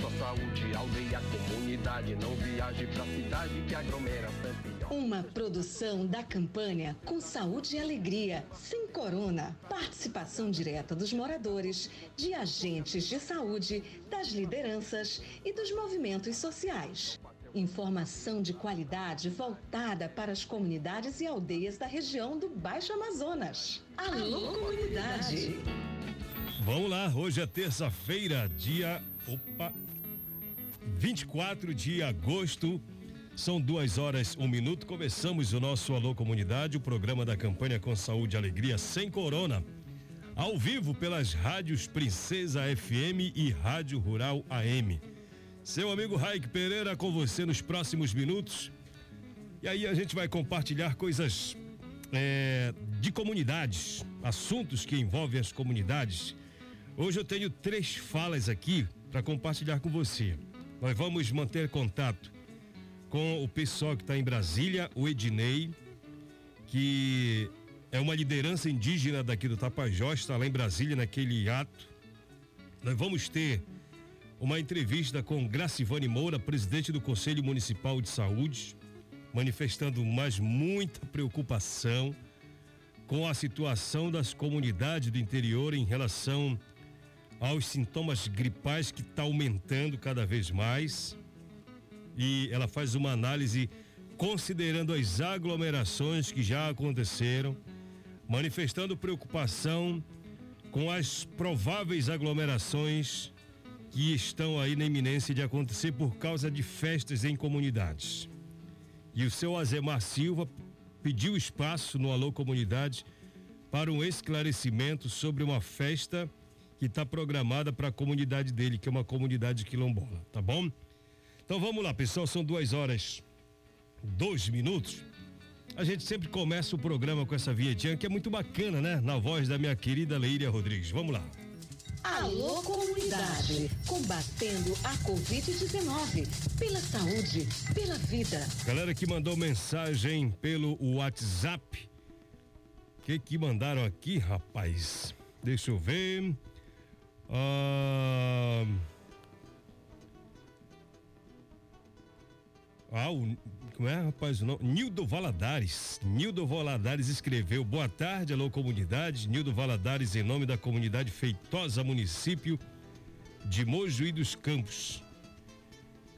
Sua saúde, aldeia, comunidade, não viaje pra cidade que aglomera. Uma produção da campanha Com Saúde e Alegria, sem corona. Participação direta dos moradores, de agentes de saúde, das lideranças e dos movimentos sociais. Informação de qualidade voltada para as comunidades e aldeias da região do Baixo Amazonas. Alô, comunidade! Vamos lá, hoje é terça-feira, dia. Opa! 24 de agosto. São duas horas, um minuto. Começamos o nosso Alô Comunidade, o programa da campanha com saúde e alegria sem corona. Ao vivo pelas rádios Princesa FM e Rádio Rural AM. Seu amigo Raik Pereira com você nos próximos minutos. E aí a gente vai compartilhar coisas é, de comunidades, assuntos que envolvem as comunidades. Hoje eu tenho três falas aqui para compartilhar com você. Nós vamos manter contato com o pessoal que está em Brasília, o Ednei, que é uma liderança indígena daqui do Tapajós, está lá em Brasília naquele ato. Nós vamos ter uma entrevista com Gracivane Moura, presidente do Conselho Municipal de Saúde, manifestando mais muita preocupação com a situação das comunidades do interior em relação aos sintomas gripais que está aumentando cada vez mais e ela faz uma análise considerando as aglomerações que já aconteceram, manifestando preocupação com as prováveis aglomerações que estão aí na iminência de acontecer por causa de festas em comunidades. E o seu Azemar Silva pediu espaço no Alô Comunidade para um esclarecimento sobre uma festa que está programada para a comunidade dele, que é uma comunidade quilombola, tá bom? Então vamos lá, pessoal, são duas horas, dois minutos. A gente sempre começa o programa com essa vinhetinha que é muito bacana, né? Na voz da minha querida Leíria Rodrigues. Vamos lá. Alô Comunidade, combatendo a Covid-19, pela saúde, pela vida. Galera que mandou mensagem pelo WhatsApp. O que que mandaram aqui, rapaz? Deixa eu ver. Ah. Ah, o, como é, rapaz, o nome? Nildo Valadares. Nildo Valadares escreveu: Boa tarde, alô comunidade. Nildo Valadares, em nome da comunidade Feitosa, município de Mojuí dos Campos,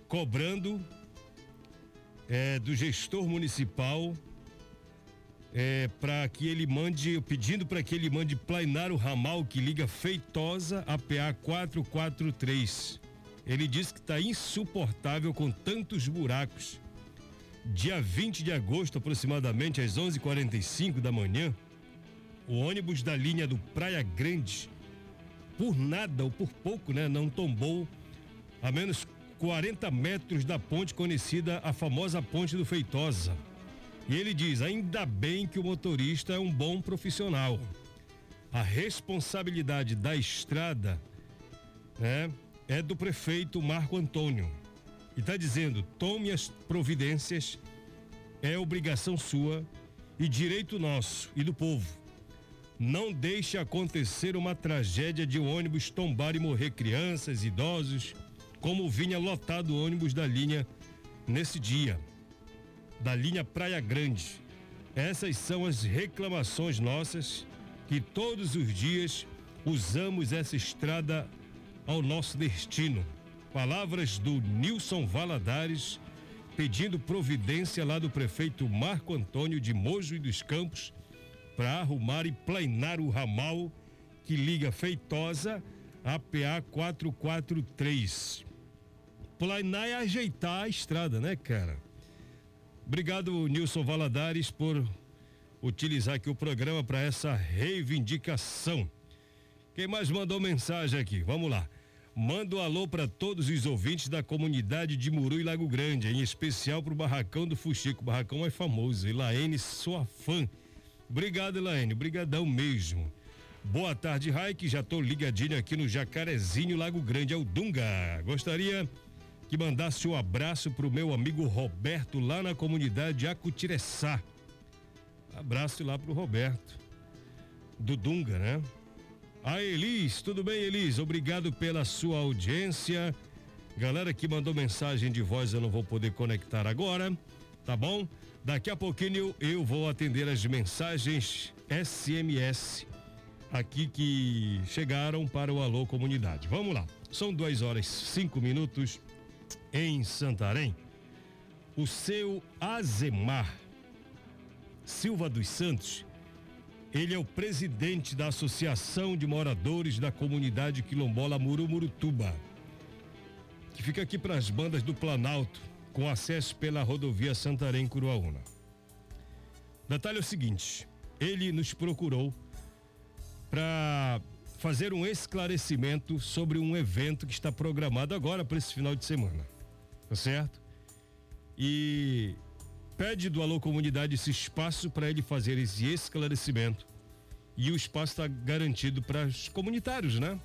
cobrando é, do gestor municipal é, para que ele mande, pedindo para que ele mande planar o ramal que liga Feitosa a PA 443 ele diz que está insuportável com tantos buracos. Dia 20 de agosto, aproximadamente às 11:45 da manhã, o ônibus da linha do Praia Grande, por nada ou por pouco, né, não tombou a menos 40 metros da ponte conhecida a famosa ponte do Feitosa. E ele diz: ainda bem que o motorista é um bom profissional. A responsabilidade da estrada, né? é do prefeito Marco Antônio. E está dizendo: tome as providências, é obrigação sua e direito nosso e do povo. Não deixe acontecer uma tragédia de um ônibus tombar e morrer crianças, idosos, como vinha lotado o ônibus da linha nesse dia, da linha Praia Grande. Essas são as reclamações nossas que todos os dias usamos essa estrada ao nosso destino. Palavras do Nilson Valadares, pedindo providência lá do prefeito Marco Antônio de Mojo e dos Campos para arrumar e planear o ramal que liga Feitosa a PA 443. Planear é ajeitar a estrada, né, cara? Obrigado, Nilson Valadares, por utilizar aqui o programa para essa reivindicação. Quem mais mandou mensagem aqui? Vamos lá. Manda um alô para todos os ouvintes da comunidade de Muru e Lago Grande, em especial para o Barracão do Fuxico, o barracão mais famoso. Elaine, sua fã. Obrigado, Elaine, brigadão mesmo. Boa tarde, Raik, já tô ligadinho aqui no Jacarezinho Lago Grande, é o Dunga. Gostaria que mandasse um abraço pro meu amigo Roberto lá na comunidade Acutiressá. Abraço lá pro Roberto. Do Dunga, né? A Elis, tudo bem, Elis? Obrigado pela sua audiência. Galera que mandou mensagem de voz, eu não vou poder conectar agora, tá bom? Daqui a pouquinho eu vou atender as mensagens SMS aqui que chegaram para o Alô Comunidade. Vamos lá. São duas horas cinco minutos em Santarém. O seu Azemar Silva dos Santos ele é o presidente da Associação de Moradores da Comunidade Quilombola Murumurutuba, que fica aqui para as bandas do Planalto, com acesso pela rodovia Santarém-Curuaúna. Detalhe é o seguinte: ele nos procurou para fazer um esclarecimento sobre um evento que está programado agora para esse final de semana. Tá certo? E pede do Alô Comunidade esse espaço para ele fazer esse esclarecimento. E o espaço está garantido para os comunitários, né?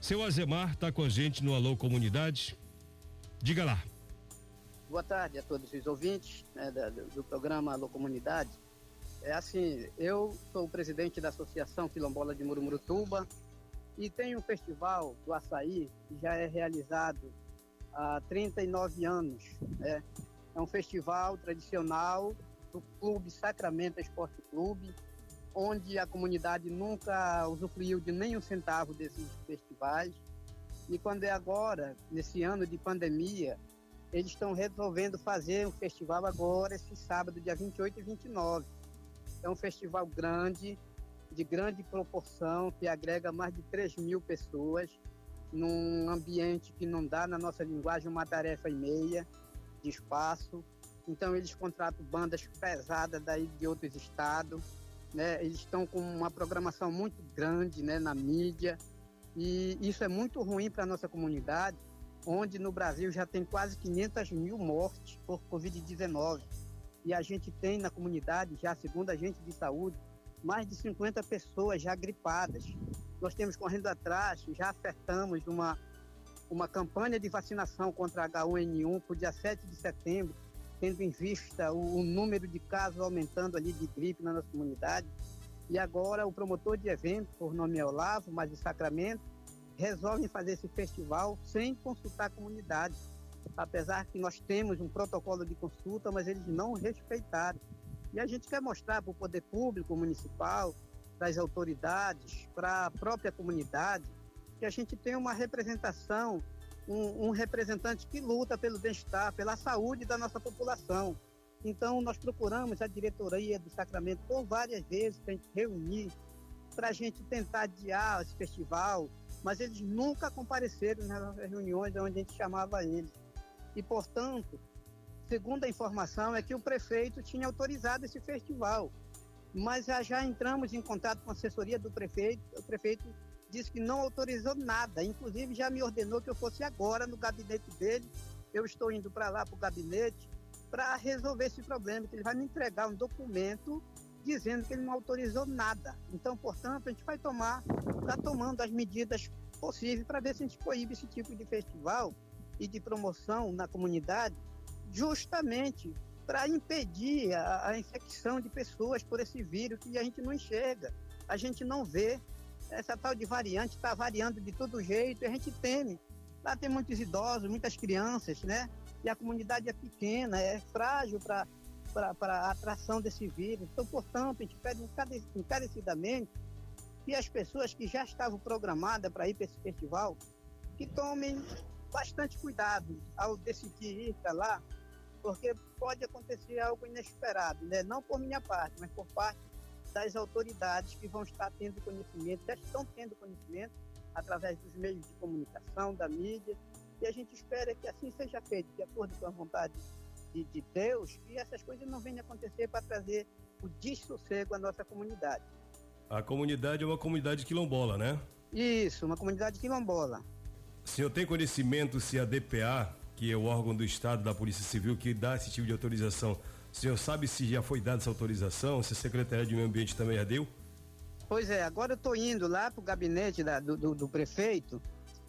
Seu Azemar está com a gente no Alô Comunidade. Diga lá. Boa tarde a todos os ouvintes né, do, do programa Alô Comunidade. É assim, eu sou o presidente da Associação Quilombola de Murumurutuba e tem um festival do açaí que já é realizado há 39 anos. Né? É um festival tradicional do Clube Sacramento Esporte Clube, onde a comunidade nunca usufruiu de nenhum centavo desses festivais. E quando é agora, nesse ano de pandemia, eles estão resolvendo fazer um festival agora, esse sábado, dia 28 e 29. É um festival grande, de grande proporção, que agrega mais de 3 mil pessoas, num ambiente que não dá, na nossa linguagem, uma tarefa e meia de espaço. Então eles contratam bandas pesadas daí de outros estados, né? Eles estão com uma programação muito grande, né, na mídia. E isso é muito ruim para a nossa comunidade, onde no Brasil já tem quase 500 mil mortes por Covid-19. E a gente tem na comunidade, já segundo a gente de saúde, mais de 50 pessoas já gripadas. Nós temos correndo atrás, já acertamos uma uma campanha de vacinação contra H1N1 para o dia 7 de setembro, tendo em vista o, o, número de casos aumentando ali de gripe na nossa comunidade. E agora o promotor de evento, por nome é Olavo, mas de Sacramento, resolve fazer esse festival sem consultar a comunidade. Apesar que nós temos um protocolo de consulta, mas eles não respeitaram. E a gente quer mostrar para o poder público municipal, para as autoridades, para a própria comunidade, que a gente tem uma representação, um, um representante que luta pelo bem-estar, pela saúde da nossa população. Então, nós procuramos a diretoria do Sacramento por várias vezes para a gente reunir, para a gente tentar adiar esse festival, mas eles nunca compareceram nas reuniões onde a gente chamava eles. E, portanto, segundo a informação, é que o prefeito tinha autorizado esse festival. Mas já, entramos em contato com a assessoria do prefeito, o prefeito disse que não autorizou nada, inclusive já me ordenou que eu fosse agora no gabinete dele. Eu estou indo para lá, para o gabinete, para resolver esse problema, que ele vai me entregar um documento dizendo que ele não autorizou nada. Então, portanto, a gente vai tomar, está tomando as medidas possíveis para ver se a gente proíbe esse tipo de festival e de promoção na comunidade, justamente para impedir a, a infecção de pessoas por esse vírus que a gente não enxerga, a gente não vê, essa tal de variante está variando de todo jeito e a gente teme. Lá tem muitos idosos, muitas crianças, né? E a comunidade é pequena, é frágil para a atração desse vírus. Então, portanto, a gente pede encarecidamente que as pessoas que já estavam programadas para ir para esse festival, que tomem bastante cuidado ao decidir ir para lá, porque pode acontecer algo inesperado, né? Não por minha parte, mas por parte das autoridades que vão estar tendo conhecimento, já estão tendo conhecimento através dos meios de comunicação, da mídia, e a gente espera que assim seja feito, de acordo com a vontade de, de Deus, e essas coisas não venham acontecer para trazer o dessossego à nossa comunidade. A comunidade é uma comunidade quilombola, né? Isso, uma comunidade quilombola. O senhor tem conhecimento se a DPA, que é o órgão do Estado da Polícia Civil que dá esse tipo de autorização, o senhor sabe se já foi dada essa autorização, se a Secretaria de Meio Ambiente também já deu? Pois é, agora eu estou indo lá para o gabinete da, do, do, do, prefeito,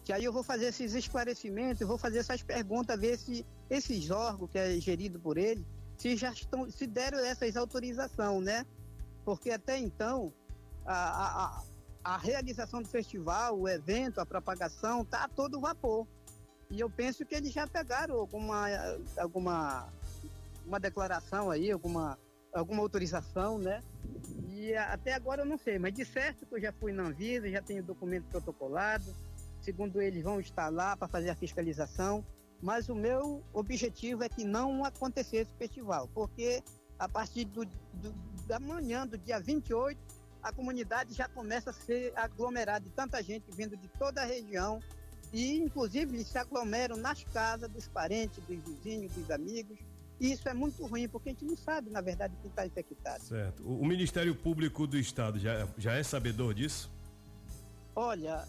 que aí eu vou fazer esses esclarecimentos, vou fazer essas perguntas, ver se esses órgãos que é gerido por ele, se já estão, se deram essas autorizações, né? Porque até então a, a, a realização do festival, o evento, a propagação, tá a todo vapor. E eu penso que eles já pegaram alguma, alguma uma declaração aí, alguma, alguma autorização, né? E até agora eu não sei, mas de certo que eu já fui na Anvisa, já tenho documento protocolado, segundo eles vão estar lá para fazer a fiscalização, mas o meu objetivo é que não acontecesse o festival, porque a partir do, do, da manhã do dia 28, a comunidade já começa a ser aglomerada de tanta gente vindo de toda a região e inclusive se aglomeram nas casas dos parentes, dos vizinhos, dos amigos e isso é muito ruim, porque a gente não sabe, na verdade, quem está infectado. Certo. O, o, Ministério Público do Estado já, já é sabedor disso? Olha,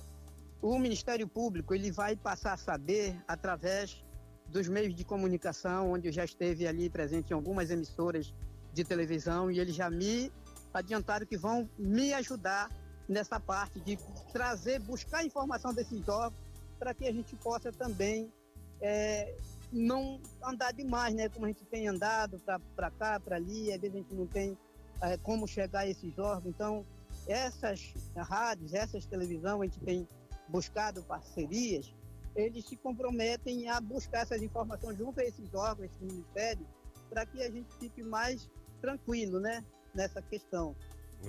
o Ministério Público ele vai passar a saber através dos meios de comunicação, onde eu já esteve ali presente em algumas emissoras de televisão e eles já me adiantaram que vão me ajudar nessa parte de trazer, buscar informação desses órgãos para que a gente possa também é, não andar demais, né? Como a gente tem andado para cá, para ali, às vezes a gente não tem é, como chegar a esses órgãos. Então, essas rádios, essas televisões, a gente tem buscado parcerias, eles se comprometem a buscar essas informações junto a esses órgãos, esses ministérios, para que a gente fique mais tranquilo, né? Nessa questão.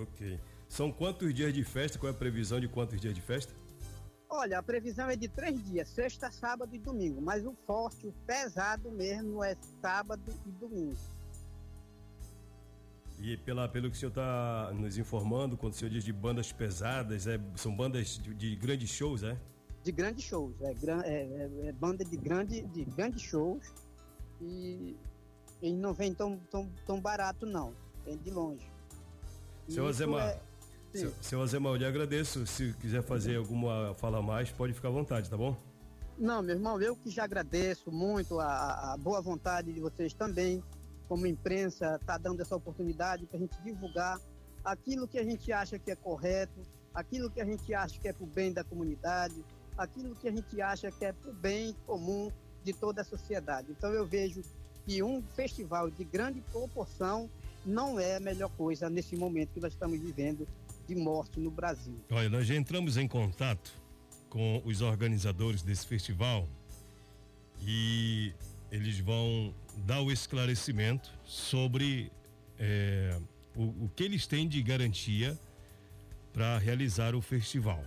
Ok. São quantos dias de festa? Qual é a previsão de quantos dias de festa? Olha, a previsão é de três dias, sexta, sábado e domingo. Mas o forte, o pesado mesmo é sábado e domingo. E pela, pelo que o senhor está nos informando, quando o senhor diz de bandas pesadas, é, são bandas de, de grandes shows, é? De grandes shows, é, é, é, é, banda de, grande, de grandes shows e, e não vem tão, tão, tão barato não, vem de longe. Senhor Azemar, é, seu, seu Azemar, eu lhe agradeço. Se quiser fazer alguma fala mais, pode ficar à vontade, tá bom? Não, meu irmão, eu que já agradeço muito a, a boa vontade de vocês também, como imprensa, tá dando essa oportunidade para a gente divulgar aquilo que a gente acha que é correto, aquilo que a gente acha que é para o bem da comunidade, aquilo que a gente acha que é para o bem comum de toda a sociedade. Então eu vejo que um festival de grande proporção não é a melhor coisa nesse momento que nós estamos vivendo de morte no Brasil. Olha, nós já entramos em contato com os organizadores desse festival e eles vão dar o esclarecimento sobre é, o, o que eles têm de garantia para realizar o festival,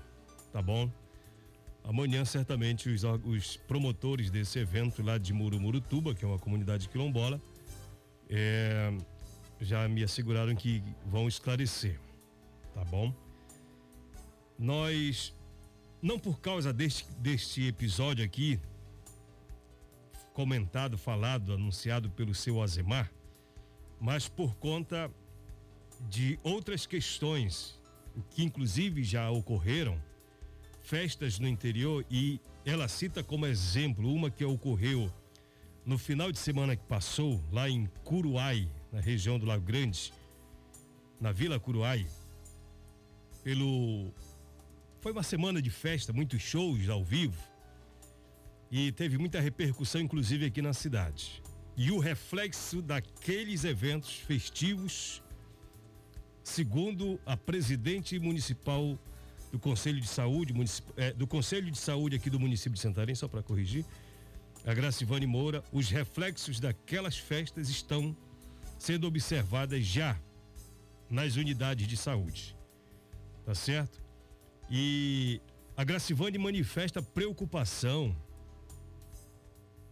tá bom? Amanhã, certamente, os, os, promotores desse evento lá de Murumurutuba, que é uma comunidade quilombola, é, já me asseguraram que vão esclarecer tá bom? Nós, não por causa deste, deste episódio aqui, comentado, falado, anunciado pelo seu Azemar, mas por conta de outras questões que inclusive já ocorreram, festas no interior e ela cita como exemplo uma que ocorreu no final de semana que passou lá em Curuai, na região do Lago Grande, na Vila Curuai, pelo. Foi uma semana de festa, muitos shows ao vivo. E teve muita repercussão, inclusive aqui na cidade. E o reflexo daqueles eventos festivos, segundo a presidente municipal do Conselho de Saúde, é, do Conselho de Saúde aqui do município de Santarém, só para corrigir, a Gracivane Moura, os reflexos daquelas festas estão sendo observadas já nas unidades de saúde tá certo? E a Gracivane manifesta preocupação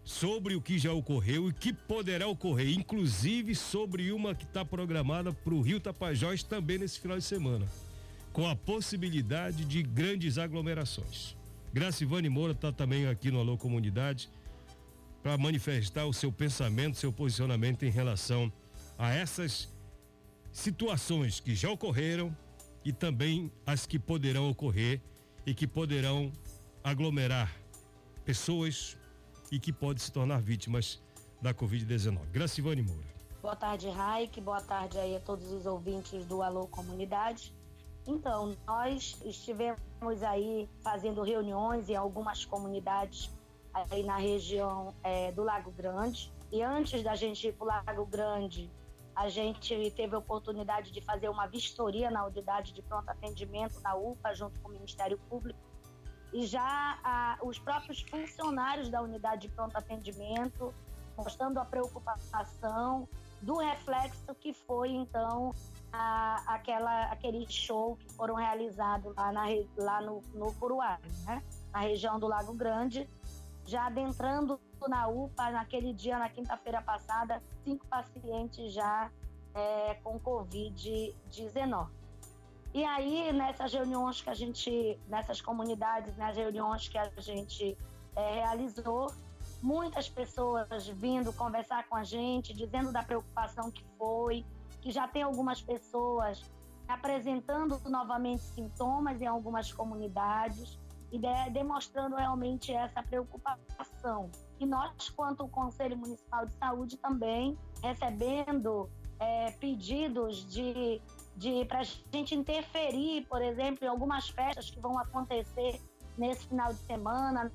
sobre o que já ocorreu e que poderá ocorrer, inclusive sobre uma que está programada para o Rio Tapajós também nesse final de semana, com a possibilidade de grandes aglomerações. Gracivane Moura está também aqui no Alô Comunidade para manifestar o seu pensamento, seu posicionamento em relação a essas situações que já ocorreram e também as que poderão ocorrer e que poderão aglomerar pessoas e que pode se tornar vítimas da Covid-19. Gracivane Moura. Boa tarde, Raik. Boa tarde aí a todos os ouvintes do Alô Comunidade. Então, nós estivemos aí fazendo reuniões em algumas comunidades aí na região é, do Lago Grande. E antes da gente ir para o Lago Grande, a gente teve a oportunidade de fazer uma vistoria na unidade de pronto atendimento na UPA, junto com o Ministério Público. E já os próprios funcionários da unidade de pronto atendimento mostrando a preocupação do reflexo que foi, então, a, aquela, aquele show que foram realizados lá, na, lá no, no Curuá, né? na região do Lago Grande, já adentrando na UPA, naquele dia, na quinta-feira passada, cinco pacientes já é, com Covid-19. E aí, nessas reuniões que a gente, nessas comunidades, nas reuniões que a gente é, realizou, muitas pessoas vindo conversar com a gente, dizendo da preocupação que foi, que já tem algumas pessoas apresentando novamente sintomas em algumas comunidades e de, demonstrando realmente essa preocupação. E nós, quanto Conselho Municipal de Saúde, também recebendo é, pedidos de, de para a gente interferir, por exemplo, em algumas festas que vão acontecer nesse final de semana,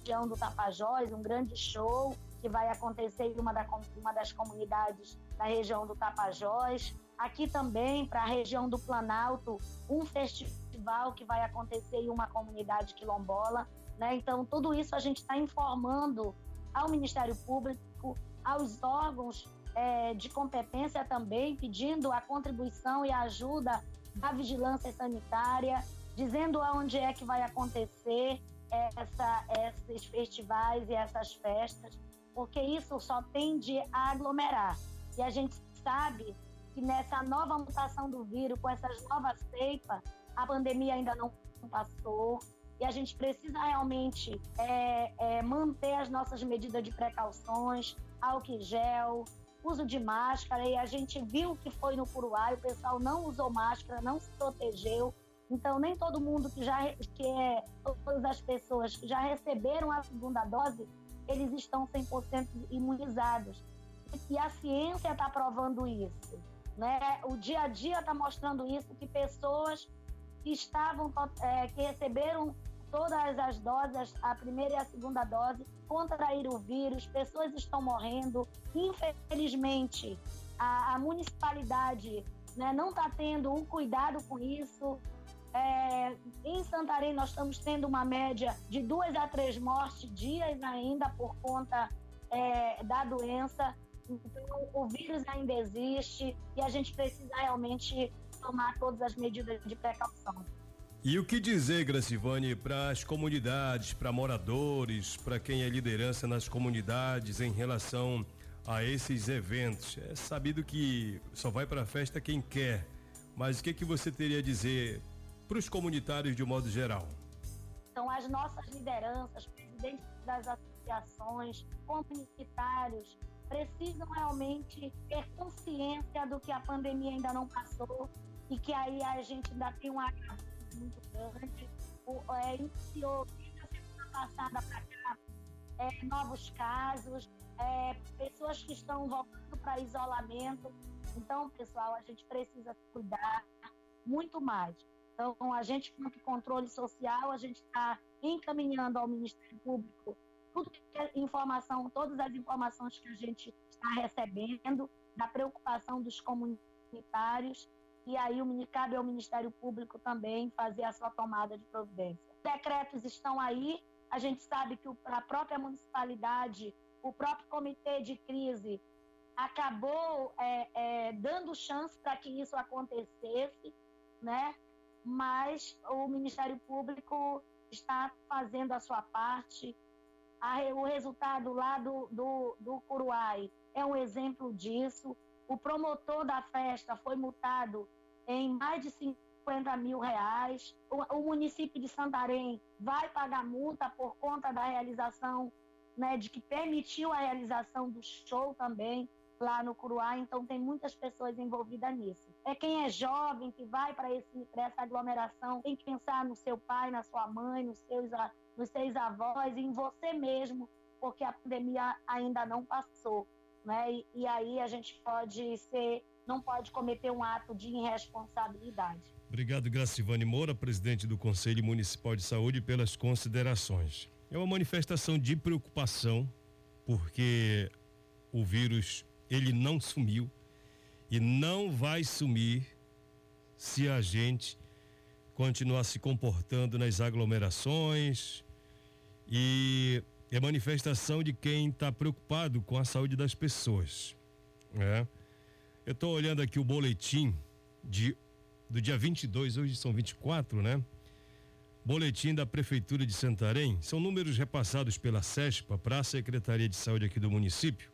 região do Tapajós, um grande show que vai acontecer em uma, da, uma das comunidades da região do Tapajós. Aqui também, para a região do Planalto, um festival que vai acontecer em uma comunidade quilombola. Né? Então, tudo isso a gente está informando ao Ministério Público, aos órgãos é, de competência também, pedindo a contribuição e a ajuda da vigilância sanitária, dizendo aonde é que vai acontecer essa, esses festivais e essas festas, porque isso só tende a aglomerar. E a gente sabe que nessa nova mutação do vírus, com essas novas cepas, a pandemia ainda não passou e a gente precisa realmente é, é, manter as nossas medidas de precauções, álcool gel, uso de máscara. E a gente viu que foi no Curuá, o pessoal não usou máscara, não se protegeu. Então, nem todo mundo que já que é, todas as pessoas que já receberam a segunda dose, eles estão 100% imunizados. E a ciência está provando isso. Né? O dia a dia está mostrando isso, que pessoas que estavam, é, que receberam todas as doses, a primeira e a segunda dose, contraíram o vírus, pessoas estão morrendo. Infelizmente, a, a municipalidade né, não está tendo um cuidado com isso, é, em Santarém, nós estamos tendo uma média de duas a três mortes dias ainda por conta é, da doença. Então, o vírus ainda existe e a gente precisa realmente tomar todas as medidas de precaução. E o que dizer, Gracivane, para as comunidades, para moradores, para quem é liderança nas comunidades em relação a esses eventos? É sabido que só vai para a festa quem quer, mas o que, que você teria a dizer para os comunitários de um modo geral? Então, as nossas lideranças, presidentes das associações, comunitários, precisam realmente ter consciência do que a pandemia ainda não passou e que aí a gente ainda tem um agravante muito grande. O, é, iniciou desde a semana passada para cá é, novos casos, é, pessoas que estão voltando para isolamento. Então, pessoal, a gente precisa cuidar muito mais. Então, a gente, quanto controle social, a gente está encaminhando ao Ministério Público tudo é informação, todas as informações que a gente está recebendo, da preocupação dos comunitários, e aí o cabe ao Ministério Público também fazer a sua tomada de providência. Decretos estão aí, a gente sabe que a própria municipalidade, o próprio comitê de crise acabou é, é, dando chance para que isso acontecesse, né? mas o Ministério Público está fazendo a sua parte. o resultado lá do, do, do Curuai é um exemplo disso. O promotor da festa foi multado em mais de 50 mil reais. O, o município de Santarém vai pagar multa por conta da realização, né, de que permitiu a realização do show também lá no Curuá, então tem muitas pessoas envolvidas nisso. É quem é jovem, que vai para essa aglomeração, tem que pensar no seu pai, na sua mãe, nos seus nos seus avós em você mesmo, porque a pandemia ainda não passou, né? E, e aí a gente pode ser, não pode cometer um ato de irresponsabilidade. Obrigado, Gracivane Moura, presidente do Conselho Municipal de Saúde, pelas considerações. É uma manifestação de preocupação, porque o vírus ele não sumiu e não vai sumir se a gente continuar se comportando nas aglomerações e é manifestação de quem está preocupado com a saúde das pessoas. Né? Eu estou olhando aqui o boletim de, do dia 22, hoje são 24, né? Boletim da Prefeitura de Santarém. São números repassados pela SESPA para a Secretaria de Saúde aqui do município.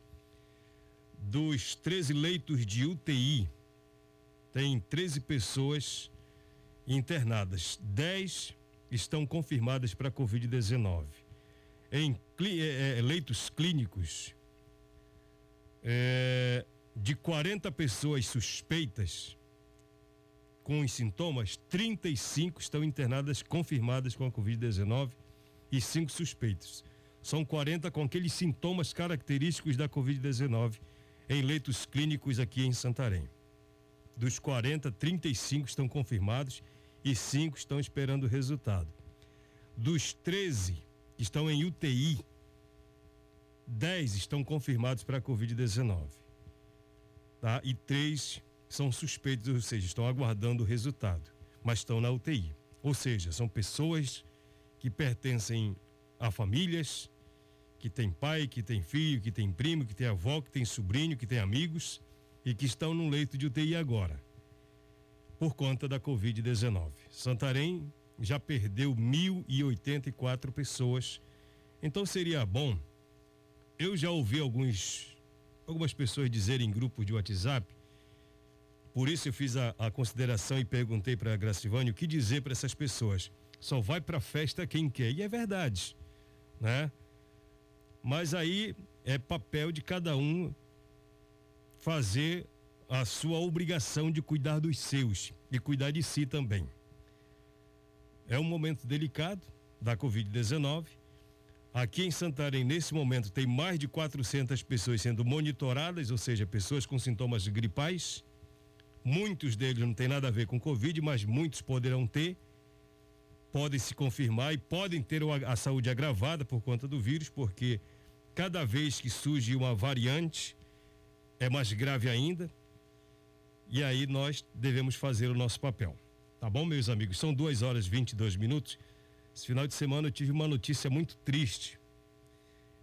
Dos 13 leitos de UTI, tem 13 pessoas internadas. 10 estão confirmadas para Covid-19. Em é, é, leitos clínicos, é, de 40 pessoas suspeitas com os sintomas, 35 estão internadas confirmadas com a Covid-19 e 5 suspeitos. São 40 com aqueles sintomas característicos da Covid-19 em leitos clínicos aqui em Santarém. Dos 40, 35 estão confirmados e 5 estão esperando o resultado. Dos 13 que estão em UTI, 10 estão confirmados para a Covid-19. Tá? E 3 são suspeitos, ou seja, estão aguardando o resultado, mas estão na UTI. Ou seja, são pessoas que pertencem a famílias, que têm pai, que têm filho, que têm primo, que têm avó, que têm sobrinho, que têm amigos e que estão no leito de UTI agora, por conta da Covid-19. Santarém já perdeu 1.084 pessoas. Então seria bom. Eu já ouvi alguns, algumas pessoas dizerem em grupos de WhatsApp. Por isso eu fiz a, a consideração e perguntei para a Gracivane o que dizer para essas pessoas. Só vai para a festa quem quer. E é verdade, né? Mas aí é papel de cada um fazer a sua obrigação de cuidar dos seus e cuidar de si também. É um momento delicado da Covid-19. Aqui em Santarém, nesse momento, tem mais de 400 pessoas sendo monitoradas, ou seja, pessoas com sintomas gripais. Muitos deles não têm nada a ver com Covid, mas muitos poderão ter, podem se confirmar e podem ter a saúde agravada por conta do vírus, porque cada vez que surge uma variante, é mais grave ainda. E aí nós devemos fazer o nosso papel. Tá bom, meus amigos? São duas horas e 22 minutos. Esse final de semana eu tive uma notícia muito triste.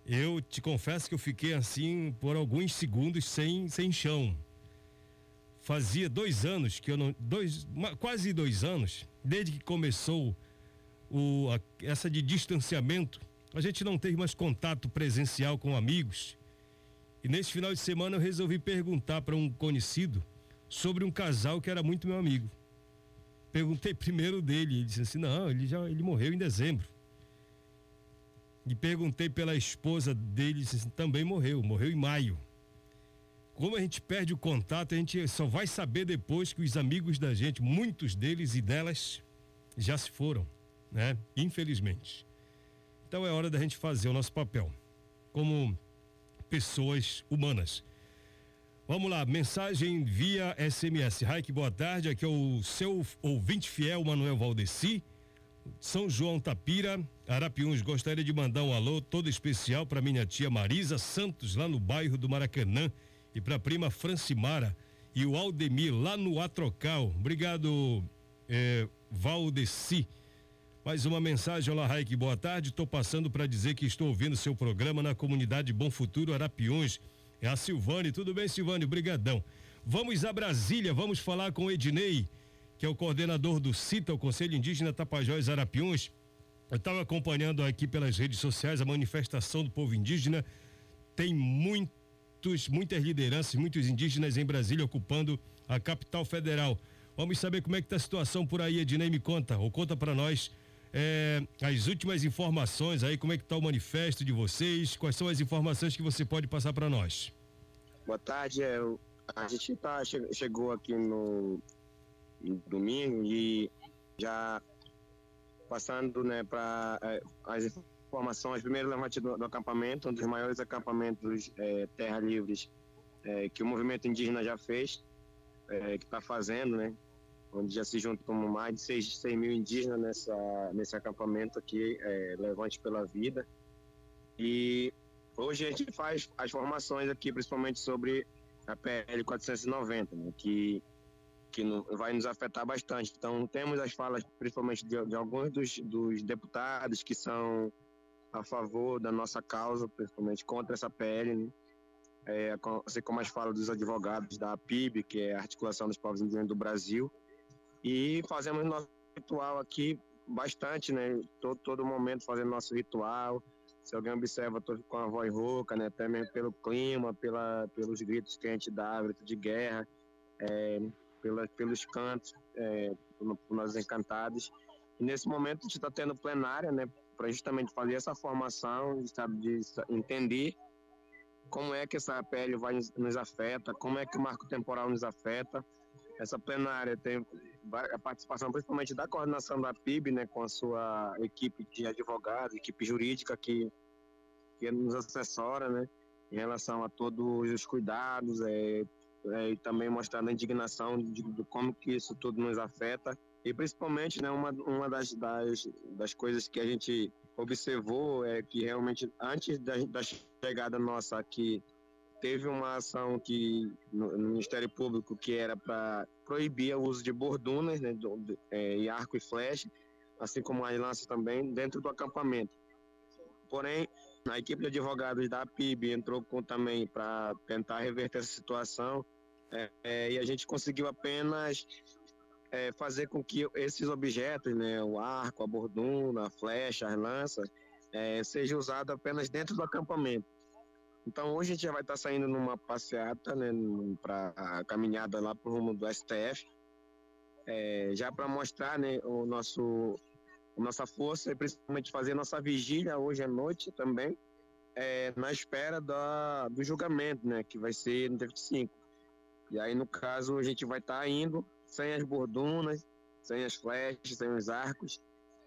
Eu te confesso que eu fiquei assim por alguns segundos sem, sem chão. Fazia dois anos que eu não. Dois, quase dois anos, desde que começou o, a, essa de distanciamento, a gente não teve mais contato presencial com amigos. E nesse final de semana eu resolvi perguntar para um conhecido sobre um casal que era muito meu amigo. Perguntei primeiro dele, ele disse assim: "Não, ele já ele morreu em dezembro". E perguntei pela esposa dele, ele disse assim, também morreu, morreu em maio. Como a gente perde o contato, a gente só vai saber depois que os amigos da gente, muitos deles e delas, já se foram, né? Infelizmente. Então é hora da gente fazer o nosso papel como pessoas humanas. Vamos lá, mensagem via SMS. Raik, boa tarde. Aqui é o seu ouvinte fiel, Manuel Valdeci. São João Tapira, Arapiuns. Gostaria de mandar um alô todo especial para minha tia Marisa Santos, lá no bairro do Maracanã, e para a prima Francimara e o Aldemir, lá no Atrocal. Obrigado, eh, Valdeci. Mais uma mensagem, olá Raik, boa tarde. Estou passando para dizer que estou ouvindo seu programa na comunidade Bom Futuro Arapiuns. É a Silvane, tudo bem, Silvane? Obrigadão. Vamos a Brasília, vamos falar com o Ednei, que é o coordenador do CITA, o Conselho Indígena Tapajós Arapiuns. Eu estava acompanhando aqui pelas redes sociais a manifestação do povo indígena. Tem muitos, muitas lideranças, muitos indígenas em Brasília ocupando a capital federal. Vamos saber como é que está a situação por aí, Ednei, me conta, ou conta para nós é, as últimas informações aí, como é que está o manifesto de vocês, quais são as informações que você pode passar para nós? Boa tarde, é, a gente tá, chegou aqui no, no domingo e já passando né, para é, as informações, primeiro levante do, do, acampamento, um dos maiores acampamentos é, terra livres é, que o movimento indígena já fez, é, que está fazendo, né? Onde já se juntam mais de 6, 6 mil indígenas nessa, nesse acampamento aqui, é, Levante pela Vida. E hoje a gente faz as formações aqui, principalmente sobre a PL 490, né? que que no, vai nos afetar bastante. Então, temos as falas, principalmente de, de alguns dos, dos, deputados que são a favor da nossa causa, principalmente contra essa PL, né? é, assim como as falas dos advogados da PIB, que é a Articulação dos Povos Indígenas do Brasil, e fazemos nosso ritual aqui bastante, né? Todo, todo momento fazendo nosso ritual. Se alguém observa, estou com a voz rouca, né? Até mesmo pelo clima, pela, pelos gritos que a gente dá, de guerra. É, pela, pelos cantos, é, por, por nós encantados. E nesse momento a gente está tendo plenária, né, para justamente fazer essa formação, sabe, de entender como é que essa pele vai nos, afeta, como é que o marco temporal nos afeta. Essa plenária tem a participação principalmente da coordenação da PIB, né, com a sua equipe de advogados, equipe jurídica que, que nos assessora, né, em relação a todos os cuidados, é, é, e também mostrando a indignação de, de, como que isso tudo nos afeta. E principalmente né uma, uma das, das, das coisas que a gente observou é que realmente antes da, da chegada nossa aqui teve uma ação que no, Ministério Público que era para proibir o uso de bordunas né, do, de, é, e arco e flecha assim como as lanças também dentro do acampamento porém a equipe de advogados da PIB entrou com, também para tentar reverter essa situação é, é, e a gente conseguiu apenas é, fazer com que esses objetos, né, o arco, a borduna, a flecha, as lanças, é, sejam usados apenas dentro do acampamento. Então hoje a gente já vai estar saindo numa passeata, né, para caminhada lá para o rumo do STF, é, já para mostrar né, o nosso nossa força e principalmente fazer nossa vigília hoje à noite também, é, na espera da, do julgamento, né, que vai ser no dia 25. E aí, no caso, a gente vai estar tá indo sem as bordunas, sem as flechas, sem os arcos,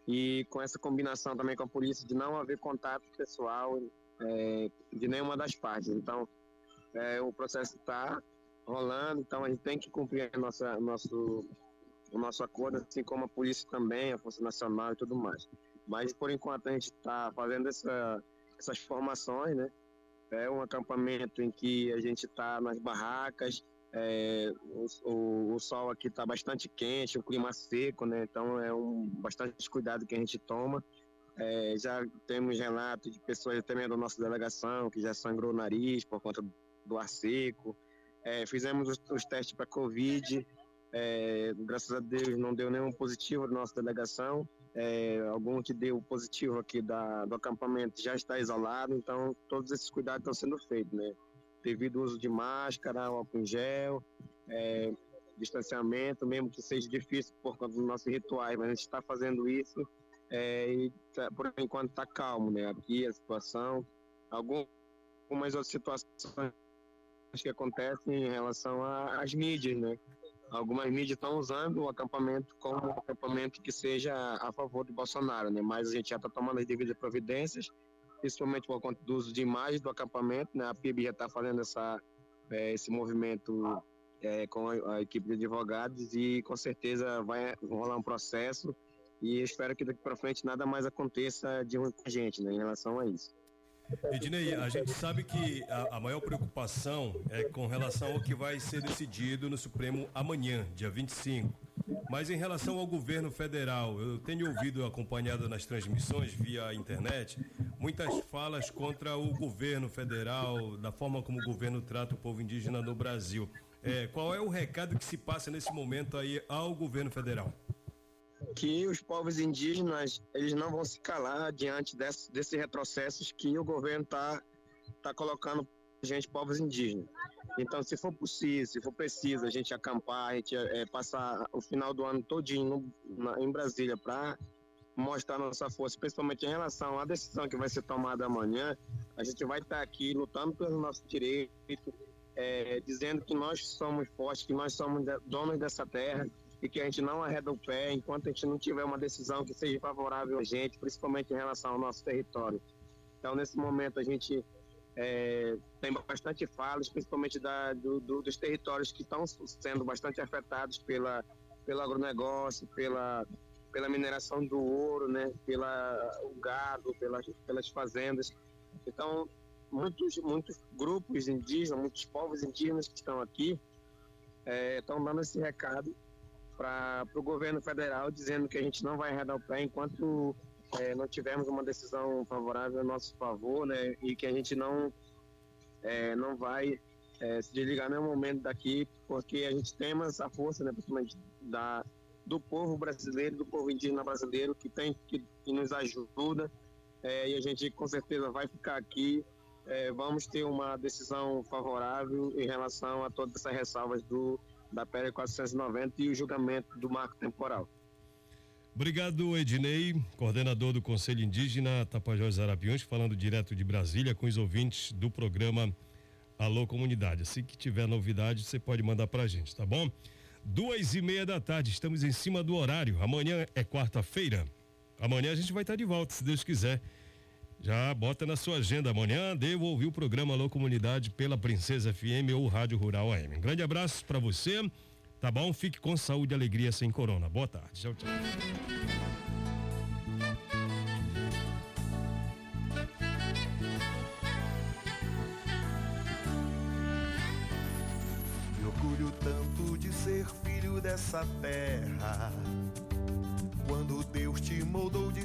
e com essa combinação também com a polícia de não haver contato pessoal é, de nenhuma das partes. Então, é, o processo está rolando, então a gente tem que cumprir a nossa, nosso, o nosso acordo, assim como a polícia também, a Força Nacional e tudo mais. Mas, por enquanto, a gente está fazendo essa, essas formações, né? É um acampamento em que a gente está nas barracas, é, o, o, o, sol aqui está bastante quente, o clima seco, né? Então é um bastante cuidado que a gente toma. É, já temos relatos de pessoas também da nossa delegação que já sangrou o nariz por conta do ar seco. É, fizemos os, os testes para Covid. É, graças a Deus não deu nenhum positivo da nossa delegação. É, algum que deu positivo aqui da, do acampamento já está isolado, então todos esses cuidados estão sendo feitos, né? devido ao uso de máscara, álcool em gel, é, distanciamento, mesmo que seja difícil por conta dos nossos rituais, mas a gente está fazendo isso é, e tá, por enquanto está calmo, né? Aqui a situação, algumas outras situações que acontecem em relação às mídias, né? Algumas mídias estão usando o acampamento como um acampamento que seja a favor do Bolsonaro, né? Mas a gente já está tomando as devidas providências principalmente por conta do uso de imagens do acampamento, né? A PIB já está fazendo essa, é, esse movimento é, com a, a, equipe de advogados e com certeza vai rolar um processo e espero que daqui para frente nada mais aconteça de ruim com a gente, né, em relação a isso. Ednei, a gente sabe que a, a, maior preocupação é com relação ao que vai ser decidido no Supremo amanhã, dia 25. Mas em relação ao governo federal, eu tenho ouvido, acompanhado nas transmissões via internet, muitas falas contra o governo federal, da forma como o governo trata o povo indígena no Brasil. É, qual é o recado que se passa nesse momento aí ao governo federal? Que os povos indígenas eles não vão se calar diante desse, desses retrocessos que o governo está tá colocando gente, povos indígenas. Então, se for possível, se for preciso, a gente acampar, a gente é, passar o final do ano todinho no, na, em Brasília para mostrar nossa força, principalmente em relação à decisão que vai ser tomada amanhã, a gente vai estar tá aqui lutando pelo nosso direito, é, dizendo que nós somos fortes, que nós somos donos dessa terra, e que a gente não arreda o pé enquanto a gente não tiver uma decisão que seja favorável a gente, principalmente em relação ao nosso território. Então, nesse momento, a gente é, tem bastante falas, principalmente da, do, do, dos territórios que estão sendo bastante afetados pela, pelo agronegócio, pela, pela mineração do ouro, né, pela o gado, pelas, pelas fazendas. Então, muitos, muitos grupos indígenas, muitos povos indígenas que estão aqui é, estão dando esse recado para o governo federal, dizendo que a gente não vai arredar o pé enquanto é, não tivermos uma decisão favorável a nosso favor, né, e que a gente não, é, não vai é, se desligar nenhum momento daqui, porque a gente tem essa força, né, principalmente da, do povo brasileiro, do povo indígena brasileiro, que tem que, que nos ajuda, é, e a gente com certeza vai ficar aqui. É, vamos ter uma decisão favorável em relação a todas essas ressalvas do, da PL 490 e o julgamento do marco temporal. Obrigado, Ednei, coordenador do Conselho Indígena Tapajós Arapiões, falando direto de Brasília com os ouvintes do programa Alô Comunidade. Assim que tiver novidade, você pode mandar pra gente, tá bom? Duas e meia da tarde, estamos em cima do horário. Amanhã é quarta-feira. Amanhã a gente vai estar de volta, se Deus quiser. Já bota na sua agenda amanhã, devo ouvir o programa Alô Comunidade pela Princesa FM ou Rádio Rural AM. Um grande abraço para você, tá bom? Fique com saúde e alegria sem corona. Boa tarde. Tchau, tchau. ser filho dessa terra. Quando Deus te moldou de